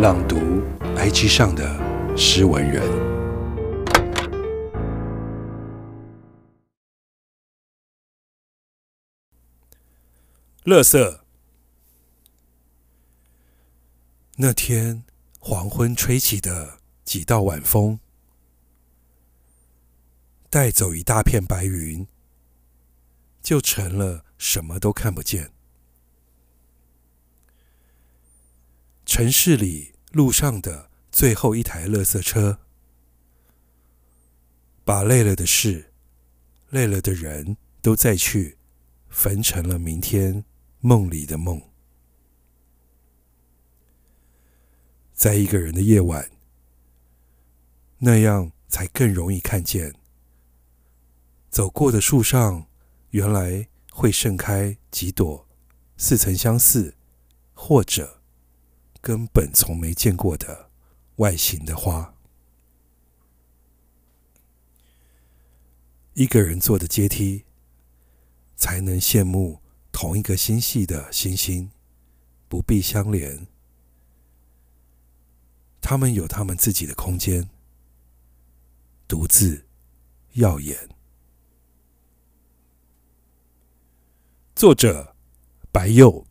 朗读 IG 上的诗文人。乐色。那天黄昏吹起的几道晚风，带走一大片白云，就成了什么都看不见。城市里路上的最后一台垃圾车，把累了的事、累了的人都载去，焚成了明天梦里的梦。在一个人的夜晚，那样才更容易看见，走过的树上原来会盛开几朵似曾相似，或者。根本从没见过的外形的花，一个人坐的阶梯，才能羡慕同一个星系的星星，不必相连。他们有他们自己的空间，独自耀眼。作者：白柚。